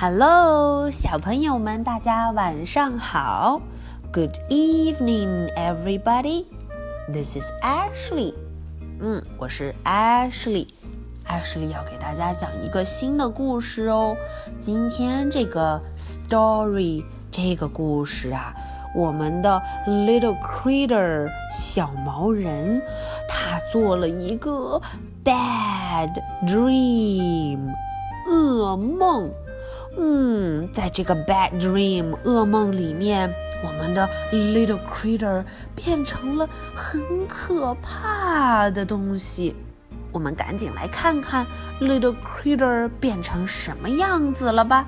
Hello，小朋友们，大家晚上好。Good evening, everybody. This is Ashley. 嗯，我是 Ashley。Ashley 要给大家讲一个新的故事哦。今天这个 story 这个故事啊，我们的 Little Critter 小毛人，他做了一个 bad dream 噩梦。嗯，在这个 bad dream 噩梦里面，我们的 little critter 变成了很可怕的东西。我们赶紧来看看 little critter 变成什么样子了吧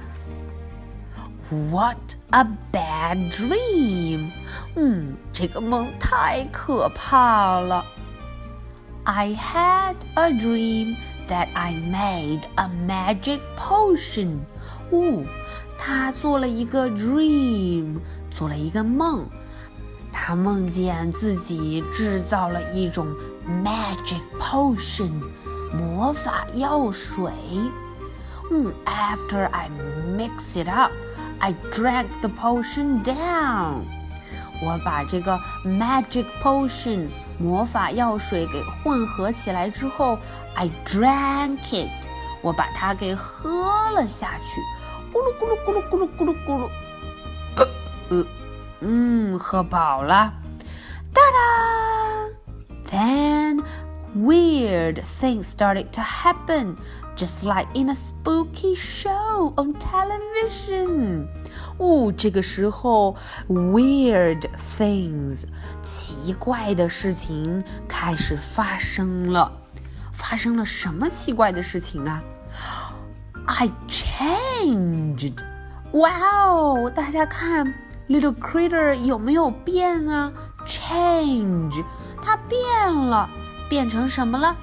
？What a bad dream！嗯，这个梦太可怕了。I had a dream that I made a magic potion. 哦，他做了一个 dream，做了一个梦。他梦见自己制造了一种 magic potion，魔法药水。嗯，After I mix it up，I drank the potion down。 我把这个 magic potion 魔法药水给混合起来之后，I drank it，我把它给喝了下去。咕噜咕噜咕噜咕噜咕噜咕噜，呃，嗯，喝饱了。哒哒！Then weird things started to happen, just like in a spooky show on television. 哦，这个时候，weird things，奇怪的事情开始发生了。发生了什么奇怪的事情啊？I changed. Wow！大家看，Little Critter 有没有变啊？Change，它变了， 变成什么了？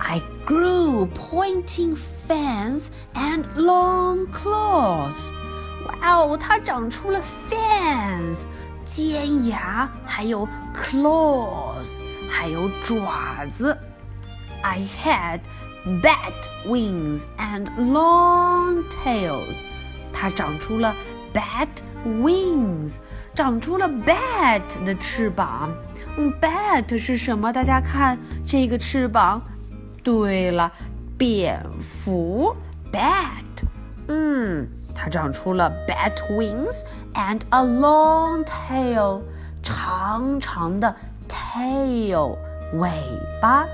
I grew pointing fangs and long claws. 哇哦，它长出了 fangs，尖牙，还有 claws，还有爪子。I had bat wings and long tails，它长出了 bat wings，长出了 bat 的翅膀。 嗯，bat 是什么？大家看这个翅膀。对了，蝙蝠 bat。嗯，它长出了 bat wings and a long tail，长长的 tail 尾巴。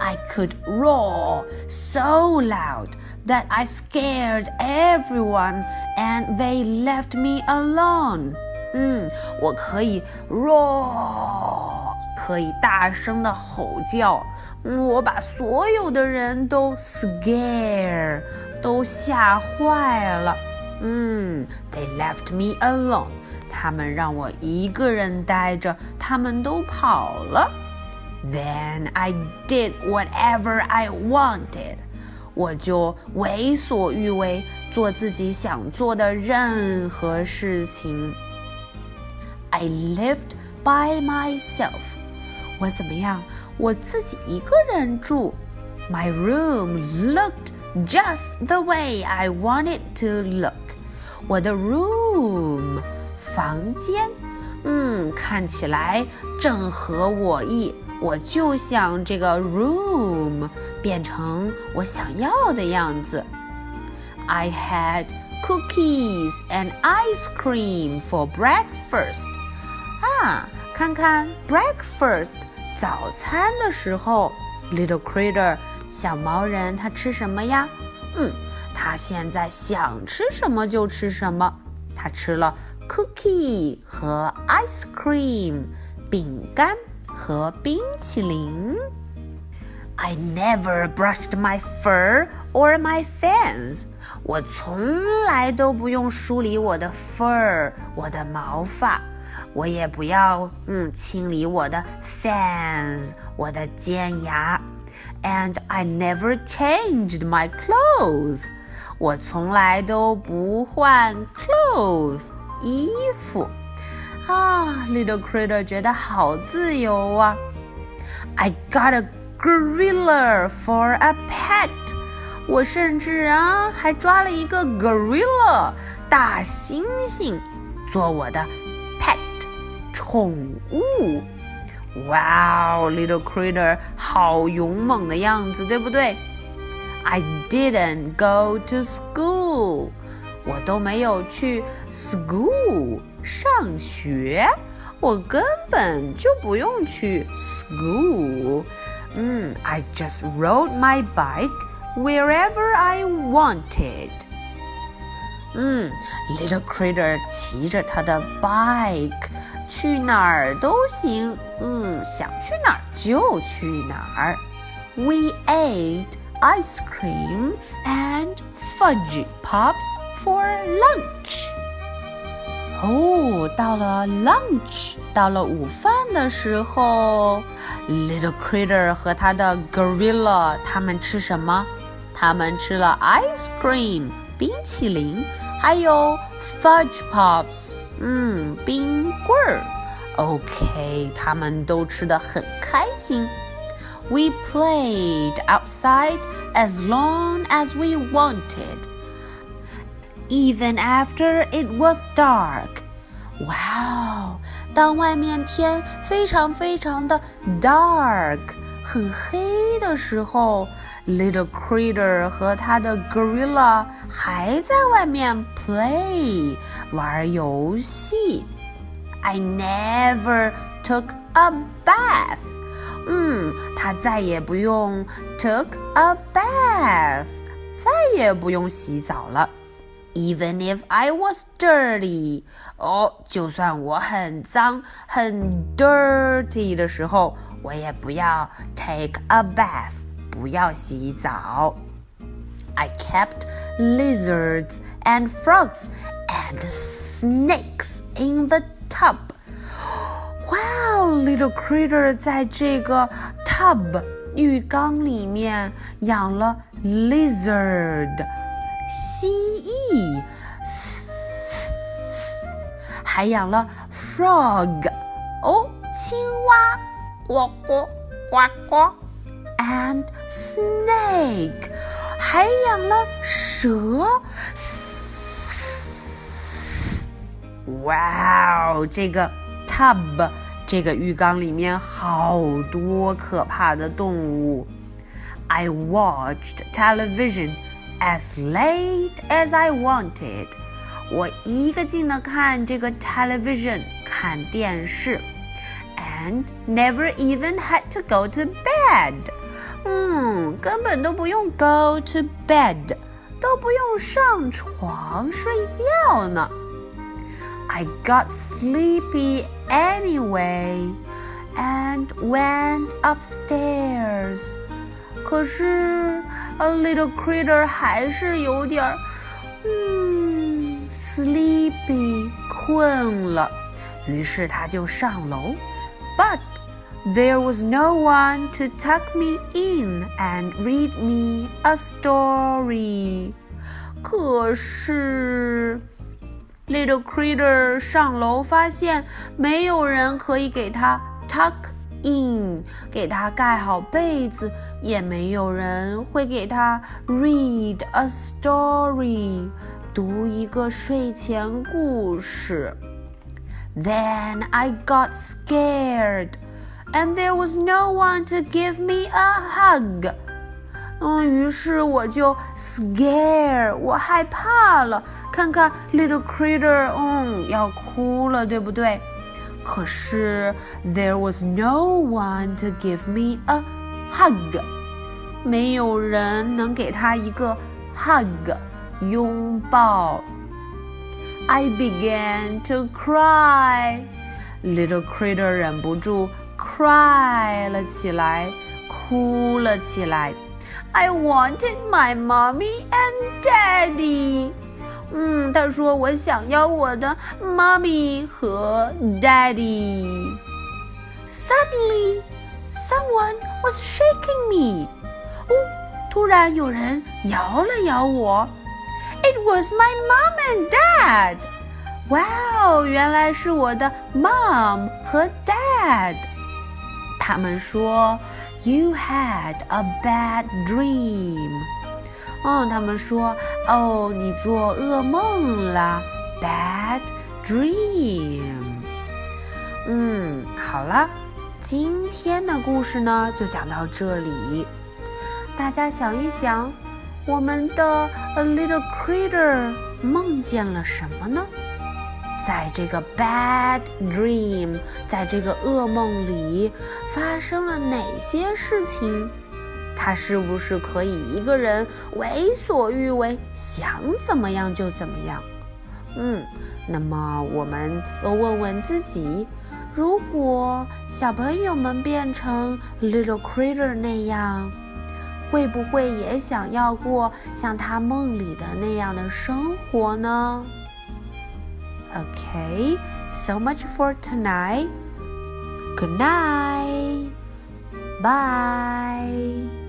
I could roar so loud that I scared everyone and they left me alone. 嗯，我可以 roar，可以大声的吼叫。我把所有的人都 scare，都吓坏了。嗯，they left me alone，他们让我一个人待着，他们都跑了。then I did whatever I wanted，我就为所欲为，做自己想做的任何事情。I lived by myself，我怎么样？我自己一个人住。My room looked just the way I wanted to look，我的 room 房间，嗯，看起来正合我意。我就想这个 room 变成我想要的样子。I had cookies and ice cream for breakfast。 啊，看看 breakfast 早餐的时候，little critter 小毛人他吃什么呀？嗯，他现在想吃什么就吃什么。他吃了 cookie 和 ice cream 饼干。和冰淇淋。I never brushed my fur or my fangs。我从来都不用梳理我的 fur，我的毛发。 我也不要嗯清理我的 fangs，我的尖牙。And I never changed my clothes。我从来都不换 clothes 衣服。啊，Little Critter 觉得好自由啊！I got a gorilla for a pet。 我甚至啊还抓了一个 gorilla 大猩猩做我的 pet 宠物。哇，little critter 好勇猛的样子，对不对？I didn't go to school，我都没有去 school 上学，我根本就不用去 school。嗯，I just rode my bike wherever I wanted。 嗯，little critter 骑着他的 bike 去哪儿都行。嗯，想去哪儿就去哪儿。We ate ice cream and fudgy pops for lunch. 哦，到了 lunch，到了午饭的时候，Little Critter 和他的 Gorilla 他们吃什么？他们吃了 ice cream 冰淇淋， 还有 fudge pops 嗯冰棍儿。OK，他们都吃得很开心。We played outside as long as we wanted even after it was dark. Wow！当外面天非常非常的 dark，很黑的时候 ，Little Critter 和他的 Gorilla 还在外面 play 玩游戏。I never took a bath. 嗯，他再也不用 took a bath，再也不用洗澡了。even if I was dirty，哦，就算我很脏、很 dirty 的时候，我也不要 take a bath， 不要洗澡。I kept lizards and frogs and snakes in the tub. Wow, little critter 在这个 tub 浴缸里面养了 lizard。蜥蜴，还养了 frog，哦，青蛙，呱呱呱呱 ，and snake，还养了蛇。哇哦，这个 tub，这个浴缸里面好多可怕的动物。I watched television。as late as I wanted，我一个劲的看这个 television 看电视，and never even had to go to bed。 嗯，根本都不用 go to bed，都不用上床睡觉呢。I got sleepy anyway and went upstairs。可是 A little critter 还是有点儿，嗯，sleepy 困了，于是他就上楼。But there was no one to tuck me in and read me a story。可是，little critter 上楼发现没有人可以给他 tuck。in 给他盖好被子，也没有人会给他 read a story 读一个睡前故事。Then I got scared, and there was no one to give me a hug. 嗯，于是我就 scare，我害怕了。看看 little critter，嗯，要哭了，对不对？可是 there was no one to give me a hug，没有人能给他一个 hug 拥抱。I began to cry. Little critter 忍不住 cry 了起来，哭了起来。I wanted my mommy and daddy. 嗯，他说我想要我的妈咪和 daddy。Suddenly, someone was shaking me. 哦，突然有人摇了摇我。It was my mom and dad. 哇哦，原来是我的 mom 和 dad。 他们说，You had a bad dream. 嗯，他们说：“哦，你做噩梦了，bad dream。”嗯，好了，今天的故事呢就讲到这里。大家想一想，我们的 a little critter 梦见了什么呢？在这个 bad dream，在这个噩梦里发生了哪些事情？他是不是可以一个人为所欲为，想怎么样就怎么样？嗯，那么我们要问问自己：如果小朋友们变成 little critter 那样，会不会也想要过像他梦里的那样的生活呢？Okay, so much for tonight. Good night. Bye.